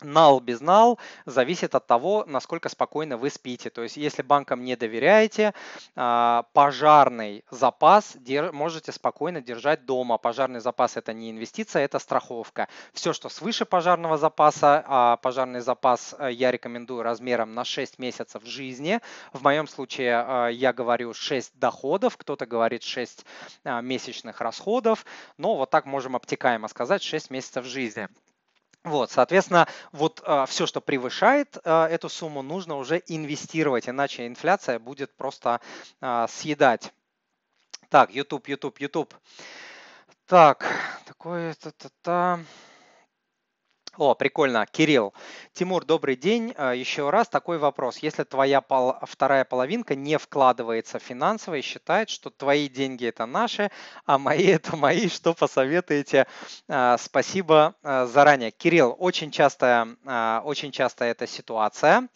Нал без нал зависит от того, насколько спокойно вы спите. То есть, если банкам не доверяете, а, пожарный запас можете спокойно держать дома. Пожарный запас это не инвестиция, это страховка. Все, что свыше пожарного запаса, а пожарный запас э, я рекомендую размером на 6 месяцев жизни. В моем случае э, я говорю 6 доходов, кто-то говорит 6 а, месячных расходов, но вот так можем обтекаемо сказать 6 месяцев жизни. Вот, соответственно, вот э, а, все, что превышает э, эту сумму, нужно уже инвестировать, иначе инфляция будет просто э, съедать. Так, YouTube, YouTube, YouTube. Так, такое та-та-та. О, прикольно. Кирилл. Тимур, добрый день. А, Еще раз такой вопрос. Если твоя пол, вторая половинка не вкладывается финансово и считает, что твои деньги это наши, а мои это мои, что посоветуете? А, спасибо а, заранее. Кирилл, очень часто, очень часто эта ситуация.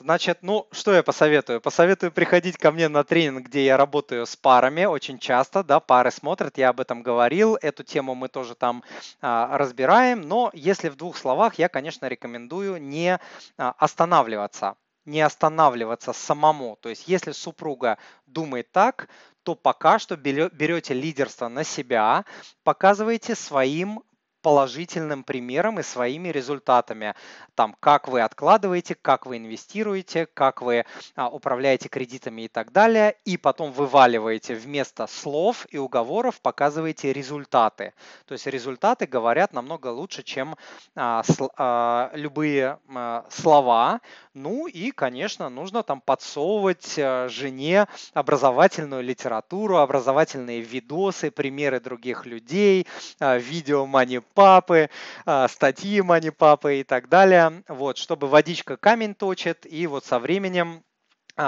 Значит, ну, что я посоветую? Посоветую приходить ко мне на тренинг, где я работаю с парами очень часто, да, пары смотрят, я об этом говорил, эту тему мы тоже там а, разбираем, но если в двух словах, я, конечно, рекомендую не а, останавливаться, не останавливаться самому. То есть, если супруга думает так, то пока что берете лидерство на себя, показываете своим положительным примером и своими результатами. Там, как вы откладываете, как вы инвестируете, как вы а, управляете кредитами и так далее. И потом вываливаете вместо слов и уговоров, показываете результаты. То есть результаты говорят намного лучше, чем а, с, а, любые а, слова. Ну и, конечно, нужно там подсовывать а, жене образовательную литературу, образовательные видосы, примеры других людей, а, видео мани папы, а, статьи мани папы и так далее, вот, чтобы водичка камень точит, и вот со временем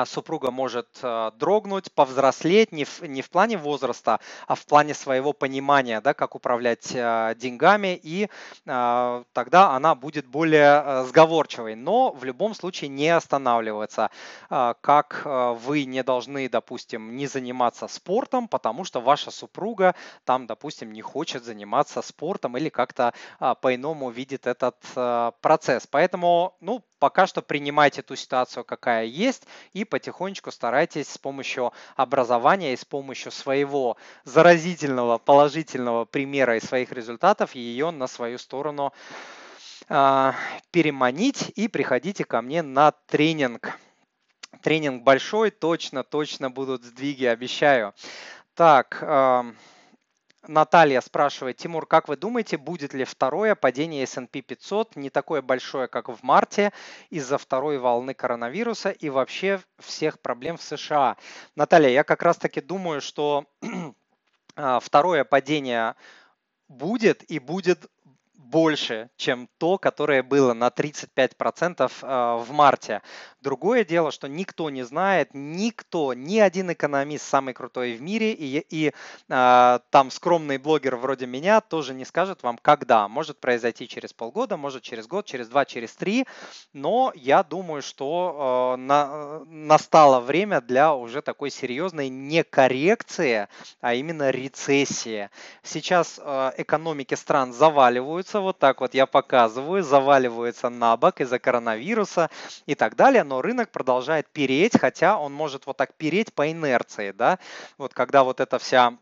супруга может а, дрогнуть, повзрослеть не в, не в плане возраста, а в плане своего понимания, да, как управлять а, деньгами, и тогда она будет более сговорчивой. Но в любом случае не останавливаться. Как вы не должны, допустим, не заниматься спортом, потому что ваша супруга там, допустим, не хочет заниматься спортом или как-то по-иному видит этот процесс. Поэтому, ну, пока что принимайте ту ситуацию, какая есть, и потихонечку старайтесь с помощью образования и с помощью своего заразительного, положительного примера и своих результатов ее на свою сторону э, переманить и приходите ко мне на тренинг. Тренинг большой, точно, точно будут сдвиги, обещаю. Так, э, Наталья спрашивает, Тимур, как вы думаете, будет ли второе падение S&P 500 не такое большое, как в марте, из-за второй волны коронавируса и вообще всех проблем в США? Наталья, я как раз-таки думаю, что а, второе падение будет и будет больше, чем то, которое было на 35% а, в марте. Другое дело, что никто не знает, никто, ни один экономист самый крутой в мире, и, и э, там скромный блогер вроде меня тоже не скажет вам, когда. Может произойти через полгода, может через год, через два, через три, но я думаю, что э, на, настало время для уже такой серьезной не коррекции, а именно рецессии. Сейчас э, экономики стран заваливаются, вот так вот я показываю, заваливаются на бок из-за коронавируса и так далее, но рынок продолжает переть, хотя он может вот так переть по инерции, да, вот когда вот эта вся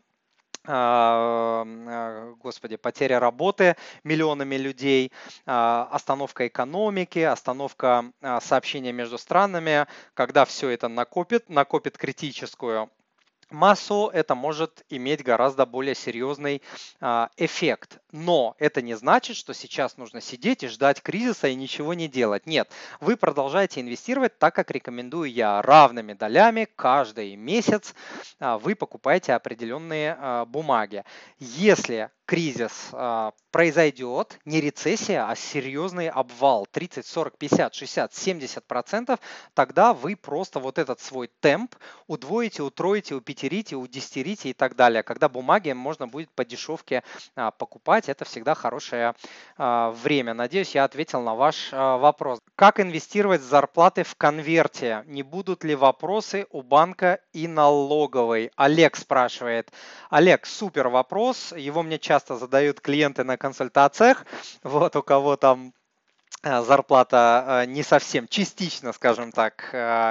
а, а, господи, потеря работы миллионами людей, а, остановка экономики, остановка сообщения между странами, когда все это накопит, накопит критическую массу, это может иметь гораздо более серьезный эффект. Но это не значит, что сейчас нужно сидеть и ждать кризиса и ничего не делать. Нет, вы продолжаете инвестировать так, как рекомендую я, равными долями каждый месяц а, вы покупаете определенные а, бумаги. Если кризис а, произойдет, не рецессия, а серьезный обвал 30, 40, 50, 60, 70 процентов, тогда вы просто вот этот свой темп удвоите, утроите, упетерите, удестерите и так далее. Когда бумаги можно будет по дешевке а, покупать, это всегда хорошее а, время. Надеюсь, я ответил на ваш вопрос. Как инвестировать зарплаты в конверте? Не будут ли вопросы у банка и налоговой? Олег спрашивает. Олег, супер вопрос. Его мне часто задают клиенты на консультациях, вот у кого там э, зарплата не совсем частично, скажем так,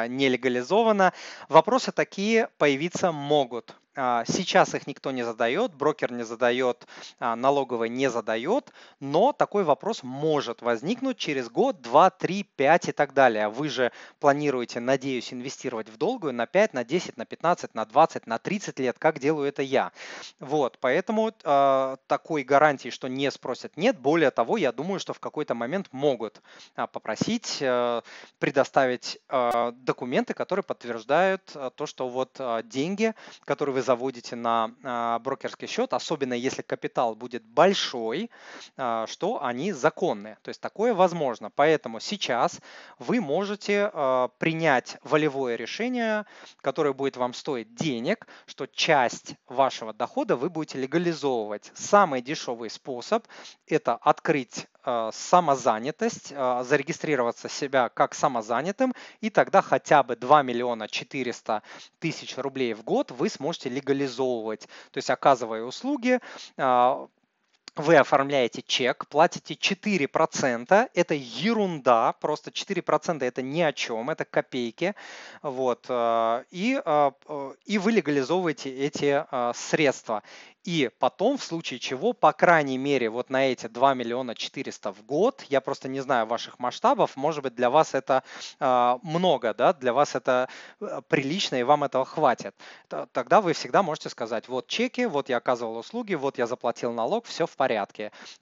не легализована, вопросы такие появиться могут. А, сейчас их никто не задает, брокер не задает, а, налоговая не задает, но такой вопрос может возникнуть через год, два, три, пять и так далее. Вы же планируете, надеюсь, инвестировать в долгую на 5, на 10, на 15, на 20, на 30 лет, как делаю это я. Вот, поэтому э, такой гарантии, что не спросят, нет. Более того, я думаю, что в какой-то момент могут попросить э, предоставить э, документы, которые подтверждают то, что вот деньги, которые вы вы заводите на а, брокерский счет, особенно если капитал будет большой, а, что они законные. То есть такое возможно. Поэтому сейчас вы можете а, принять волевое решение, которое будет вам стоить денег, что часть вашего дохода вы будете легализовывать. Самый дешевый способ – это открыть самозанятость, э, зарегистрироваться себя как самозанятым, и тогда хотя бы 2 миллиона 400 тысяч рублей в год вы сможете легализовывать, то есть оказывая услуги, э, вы оформляете чек, платите 4%, это ерунда, просто 4% это ни о чем, это копейки, вот, и, и вы легализовываете эти средства. И потом, в случае чего, по крайней мере, вот на эти 2 миллиона 400 в год, я просто не знаю ваших масштабов, может быть, для вас это э, много, да, для вас это э, прилично и вам этого хватит. Тогда вы всегда можете сказать, вот чеки, вот я оказывал услуги, вот я заплатил налог, все в порядке.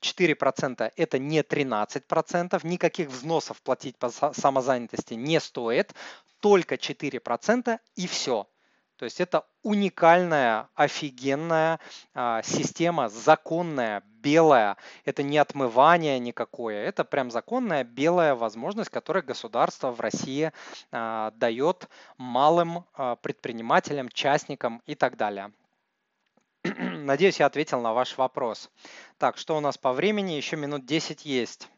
4% это не 13%, никаких взносов платить по самозанятости не стоит, только 4% и все. То есть это уникальная, офигенная а, система, законная, белая. Это не отмывание никакое, это прям законная белая возможность, которую государство в России а, дает малым а, предпринимателям, частникам и так далее. Надеюсь, я ответил на ваш вопрос. Так, что у нас по времени? Еще минут 10 есть.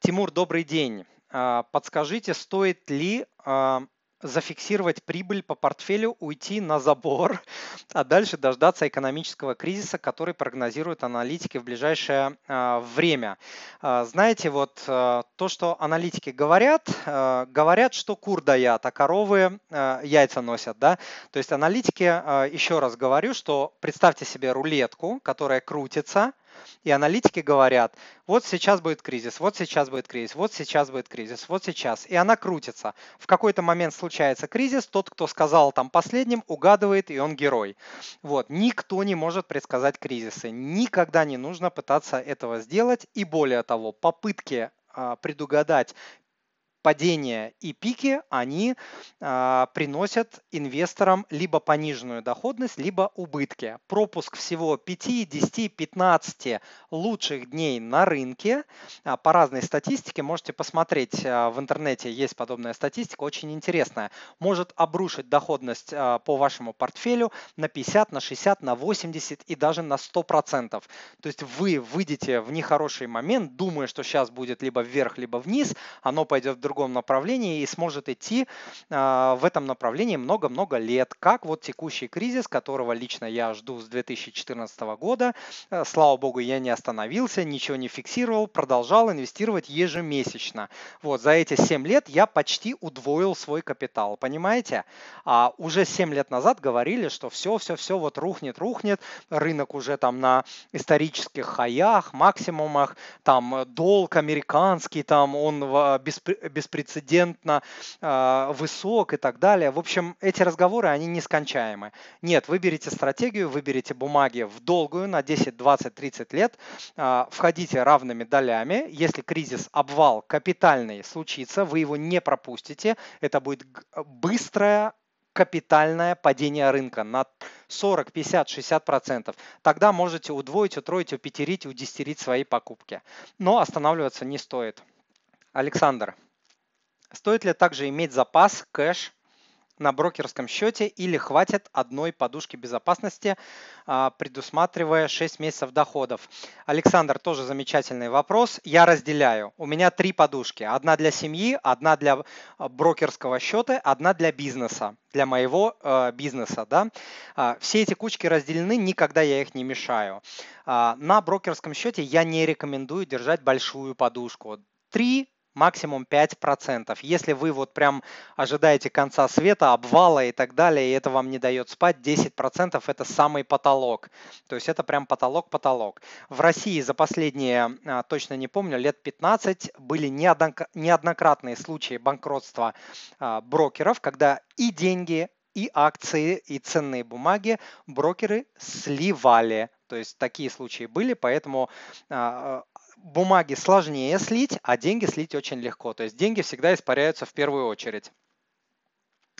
Тимур, добрый день. А, подскажите, стоит ли а, зафиксировать прибыль по портфелю, уйти на забор, а дальше дождаться экономического кризиса, который прогнозируют аналитики в ближайшее э, время. Э, знаете, вот э, то, что аналитики говорят, говорят, что кур даят, а коровы яйца носят, да. То есть аналитики, еще раз говорю, что представьте себе рулетку, которая крутится, и аналитики говорят, вот сейчас будет кризис, вот сейчас будет кризис, вот сейчас будет кризис, вот сейчас. И она крутится. В какой-то момент случается кризис, тот, кто сказал там последним, угадывает, и он герой. Вот. Никто не может предсказать кризисы. Никогда не нужно пытаться этого сделать. И более того, попытки а, предугадать падения и пики, они э, приносят инвесторам либо пониженную доходность, либо убытки. Пропуск всего 5, 10, 15 лучших дней на рынке. А, по разной статистике можете посмотреть а, в интернете, есть подобная статистика, очень интересная. Может обрушить доходность по вашему портфелю на 50, на 60, на 80 и даже на 100%. То есть вы выйдете в нехороший момент, думая, что сейчас будет либо вверх, либо вниз, оно пойдет в другом направлении и сможет идти в этом направлении много-много лет, как вот текущий кризис, которого лично я жду с 2014 года. Э, слава богу, я не остановился, ничего не фиксировал, продолжал инвестировать ежемесячно. Вот за эти 7 лет я почти удвоил свой капитал, понимаете? А уже 7 лет назад говорили, что все, все, все вот рухнет, рухнет, рынок уже там на исторических хаях, максимумах, там долг американский, там он беспрецедентно э, высок и так далее. В общем, эти разговоры, они нескончаемы. Нет, выберите стратегию, выберите бумаги в долгую на 10, 20, 30 лет, а, входите равными долями. Если кризис, обвал капитальный случится, вы его не пропустите. Это будет быстрое капитальное падение рынка на 40, 50, 60 процентов. Тогда можете удвоить, утроить, упетерить, удестерить свои покупки. Но останавливаться не стоит. Александр, стоит ли также иметь запас, кэш на брокерском счете или хватит одной подушки безопасности, а, предусматривая 6 месяцев доходов? Александр, тоже замечательный вопрос. Я разделяю. У меня три подушки. Одна для семьи, одна для а, брокерского счета, одна для бизнеса, для моего э, бизнеса. Да? Все эти кучки разделены, никогда я их не мешаю. На брокерском счете я не рекомендую держать большую подушку. Три максимум 5%. Если вы вот прям ожидаете конца света, обвала и так далее, и это вам не дает спать, 10% это самый потолок. То есть это прям потолок-потолок. В России за последние, а, точно не помню, лет 15 были неоднократные случаи банкротства а, брокеров, когда и деньги, и акции, и ценные бумаги брокеры сливали. То есть такие случаи были, поэтому а, бумаги сложнее слить, а деньги слить очень легко. То есть деньги всегда испаряются в первую очередь.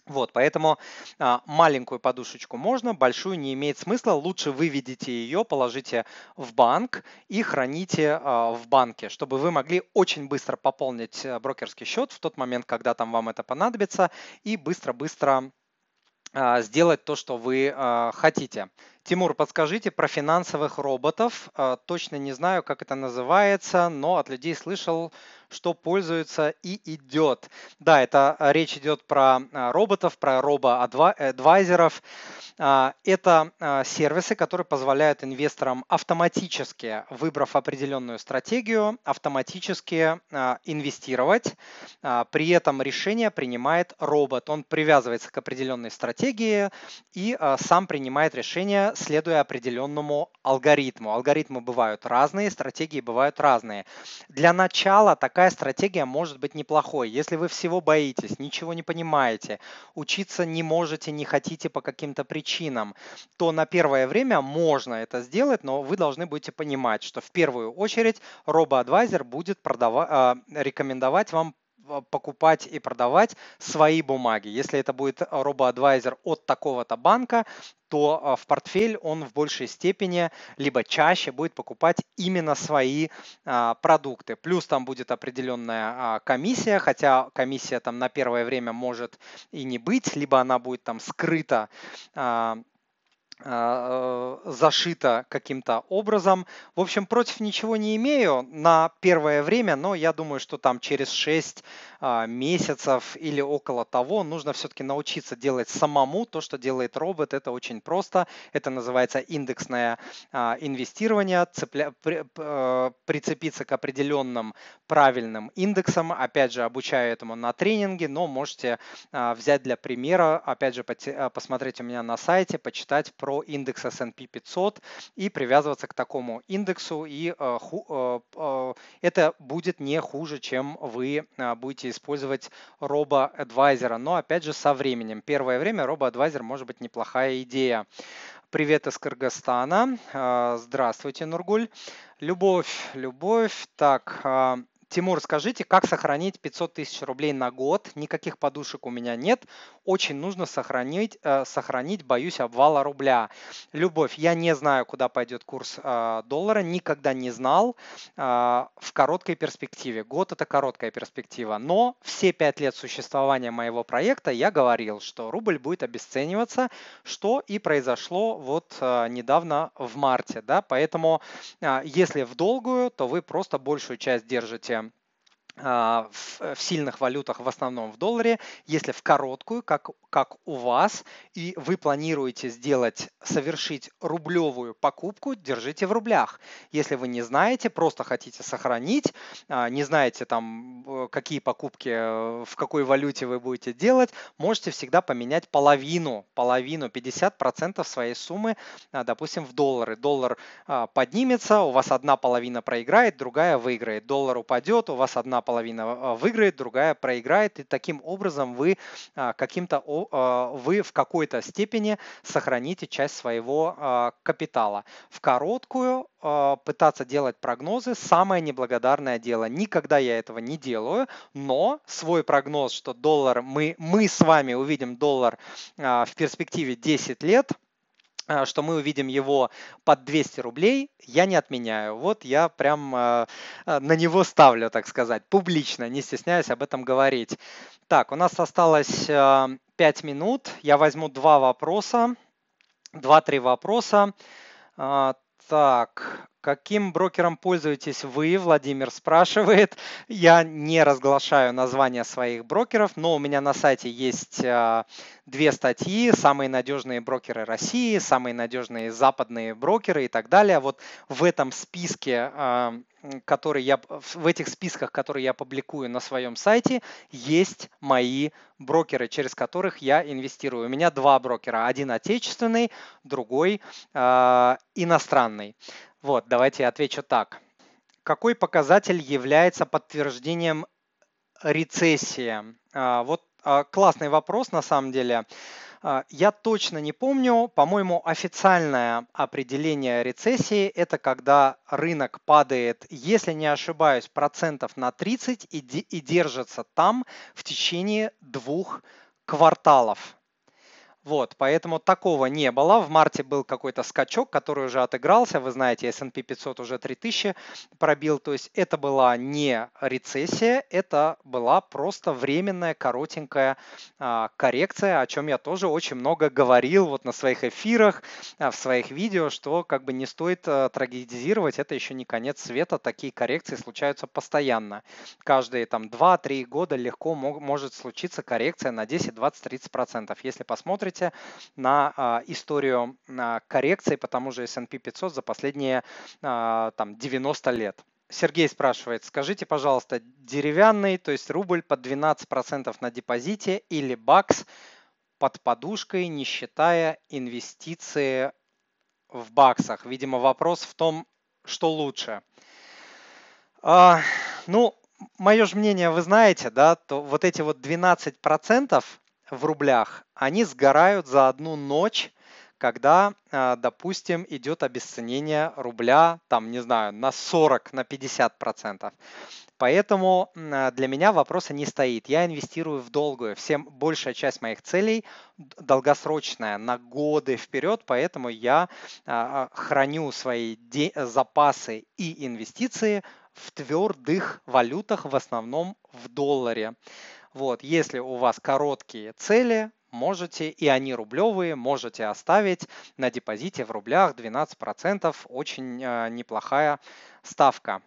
Вот, поэтому а, маленькую подушечку можно, большую не имеет смысла. Лучше выведите ее, положите в банк и храните а, в банке, чтобы вы могли очень быстро пополнить а, брокерский счет в тот момент, когда там вам это понадобится, и быстро-быстро сделать то, что вы а, хотите. Тимур, подскажите про финансовых роботов. А, точно не знаю, как это называется, но от людей слышал, что пользуется и идет. Да, это речь идет про роботов, про робо-адвайзеров. Это сервисы, которые позволяют инвесторам автоматически, выбрав определенную стратегию, автоматически инвестировать. При этом решение принимает робот. Он привязывается к определенной стратегии и сам принимает решение следуя определенному алгоритму. Алгоритмы бывают разные, стратегии бывают разные. Для начала такая стратегия может быть неплохой. Если вы всего боитесь, ничего не понимаете, учиться не можете, не хотите по каким-то причинам, то на первое время можно это сделать, но вы должны будете понимать, что в первую очередь робо-адвайзер будет продавать, а, рекомендовать вам покупать и продавать свои бумаги. Если это будет робо-адвайзер от такого-то банка, то а, в портфель он в большей степени либо чаще будет покупать именно свои продукты. Плюс там будет определенная а, комиссия, хотя комиссия там на первое время может и не быть, либо она будет там скрыта а, э, зашито каким-то образом. В общем, против ничего не имею на первое время, но я думаю, что там через 6 а, месяцев или около того нужно все-таки научиться делать самому то, что делает робот. Это очень просто. Это называется индексное а, инвестирование, цепля... Э, прицепиться к определенным правильным индексам. Опять же, обучаю этому на тренинге, но можете взять для примера, опять же, посмотреть у меня на сайте, почитать про про индекс S&P 500 и привязываться к такому индексу, и э, э, э, это будет не хуже, чем вы будете использовать робо-адвайзера, но опять же со временем. Первое время робо-адвайзер может быть неплохая идея. Привет из Кыргызстана. Здравствуйте, Нургуль. Любовь, любовь. Так, Тимур, скажите, как сохранить 500 тысяч рублей на год? Никаких подушек у меня нет. Очень нужно сохранить, э, сохранить, боюсь, обвала рубля. Любовь, я не знаю, куда пойдет курс э, доллара, никогда не знал э, в короткой перспективе. Год это короткая перспектива. Но все пять лет существования моего проекта я говорил, что рубль будет обесцениваться, что и произошло вот недавно в марте. Да? Поэтому если в долгую, то вы просто большую часть держите в, в сильных валютах, в основном в долларе. Если в короткую, как, как у вас, и вы планируете сделать, совершить рублевую покупку, держите в рублях. Если вы не знаете, просто хотите сохранить, а, не знаете там, э, какие покупки, э, в какой валюте вы будете делать, можете всегда поменять половину, половину, 50% своей суммы, а, допустим, в доллары. Доллар поднимется, у вас одна половина проиграет, другая выиграет. Доллар упадет, у вас одна половина а, выиграет, другая проиграет, и таким образом вы а, каким-то а, вы в какой-то степени сохраните часть своего капитала. В короткую пытаться делать прогнозы самое неблагодарное дело. Никогда я этого не делаю, но свой прогноз, что доллар мы мы с вами увидим доллар в перспективе 10 лет а, что мы увидим его под 200 рублей, я не отменяю. Вот я прям а, а, на него ставлю, так сказать, публично, не стесняюсь об этом говорить. Так, у нас осталось 5 минут. Я возьму два вопроса, два-три вопроса. А, так, каким брокером пользуетесь вы? Владимир спрашивает. Я не разглашаю названия своих брокеров, но у меня на сайте есть а, две статьи «Самые надежные брокеры России», «Самые надежные западные брокеры» и так далее. Вот в этом списке, а, который я, в этих списках, которые я публикую на своем сайте, есть мои брокеры, через которых я инвестирую. У меня два брокера. Один отечественный, другой э, иностранный. Вот, давайте я отвечу так. Какой показатель является подтверждением рецессии? А, вот а, классный вопрос на самом деле. А, я точно не помню, по-моему, официальное определение рецессии – это когда рынок падает, если не ошибаюсь, процентов на 30 и, и держится там в течение двух кварталов. Вот, поэтому такого не было. В марте был какой-то скачок, который уже отыгрался. Вы знаете, S&P 500 уже 3000 пробил. То есть это была не рецессия, это была просто временная коротенькая а, коррекция, о чем я тоже очень много говорил вот на своих эфирах, а, в своих видео, что как бы не стоит а, трагедизировать. Это еще не конец света. Такие коррекции случаются постоянно. Каждые там 2-3 года легко мог, может случиться коррекция на 10, 20, 30 процентов. Если посмотрите, посмотрите на а, историю а, коррекции по тому же S&P 500 за последние а, там 90 лет. Сергей спрашивает, скажите, пожалуйста, деревянный, то есть рубль под 12% на депозите или бакс под подушкой, не считая инвестиции в баксах? Видимо, вопрос в том, что лучше. А, ну, мое же мнение вы знаете, да, то вот эти вот 12% в рублях, они сгорают за одну ночь, когда, а, допустим, идет обесценение рубля, там, не знаю, на 40, на 50 процентов. Поэтому а, для меня вопроса не стоит. Я инвестирую в долгую. Всем большая часть моих целей долгосрочная, на годы вперед, поэтому я а, храню свои запасы и инвестиции в твердых валютах, в основном в долларе. Вот, если у вас короткие цели, можете, и они рублевые, можете оставить на депозите в рублях 12%, очень э, неплохая ставка.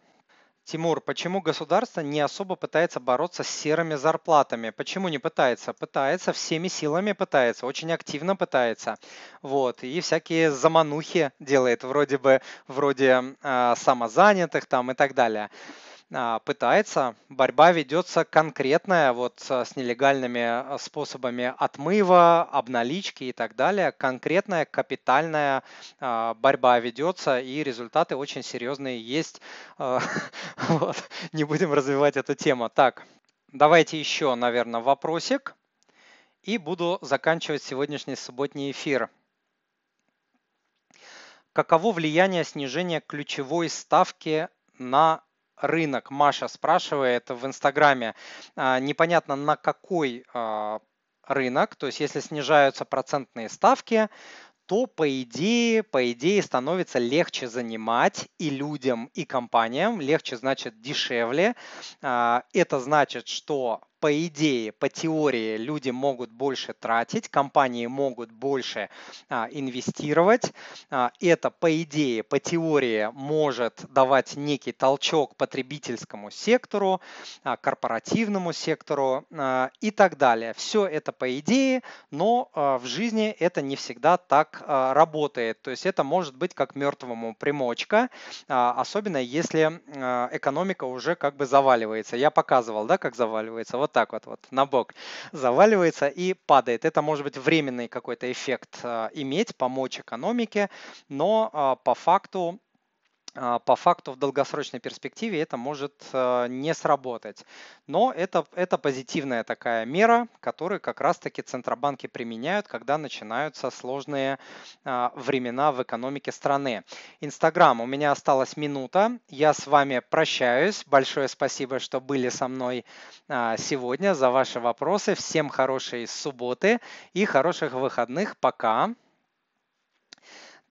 Тимур, почему государство не особо пытается бороться с серыми зарплатами? Почему не пытается? Пытается, всеми силами пытается, очень активно пытается. Вот, и всякие заманухи делает, вроде бы, вроде э, самозанятых там и так далее. А, пытается. Борьба ведется конкретная вот с нелегальными а, способами отмыва, обналички и так далее. Конкретная капитальная а, борьба ведется и результаты очень серьезные есть. Вот. Не будем развивать эту тему. Так, давайте еще, наверное, вопросик. И буду заканчивать сегодняшний субботний эфир. Каково влияние снижения ключевой ставки на рынок. Маша спрашивает в Инстаграме, а, непонятно на какой а, рынок, то есть если снижаются процентные ставки, то по идее, по идее становится легче занимать и людям, и компаниям. Легче значит дешевле. А, это значит, что по идее, по теории люди могут больше тратить, компании могут больше а, инвестировать. А, это по идее, по теории может давать некий толчок потребительскому сектору, а, корпоративному сектору а, и так далее. Все это по идее, но а, в жизни это не всегда так а, работает. То есть это может быть как мертвому примочка, а, особенно если а, экономика уже как бы заваливается. Я показывал, да, как заваливается. Вот так вот, вот на бок заваливается и падает. Это может быть временный какой-то эффект а, иметь, помочь экономике, но а, по факту по факту в долгосрочной перспективе это может а, не сработать. Но это, это позитивная такая мера, которую как раз-таки центробанки применяют, когда начинаются сложные а, времена в экономике страны. Инстаграм, у меня осталась минута. Я с вами прощаюсь. Большое спасибо, что были со мной сегодня за ваши вопросы. Всем хорошей субботы и хороших выходных. Пока.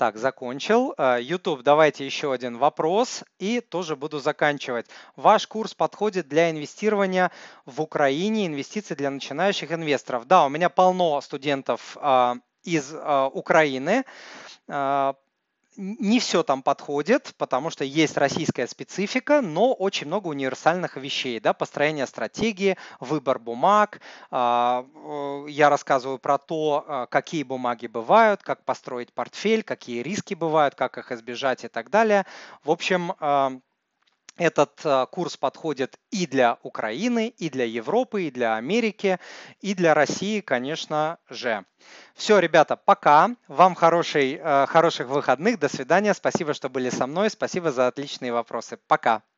Так, закончил. Э, YouTube, давайте еще один вопрос и тоже буду заканчивать. Ваш курс подходит для инвестирования в Украине, инвестиции для начинающих инвесторов. Да, у меня полно студентов а, из а, Украины. Не все там подходит, потому что есть российская специфика, но очень много универсальных вещей, да, построение стратегии, выбор бумаг. А, я рассказываю про то, а, какие бумаги бывают, как построить портфель, какие риски бывают, как их избежать и так далее. В общем, а, этот э, курс подходит и для Украины, и для Европы, и для Америки, и для России, конечно же. Все, ребята, пока. Вам хороший, э, хороших выходных. До свидания. Спасибо, что были со мной. Спасибо за отличные вопросы. Пока.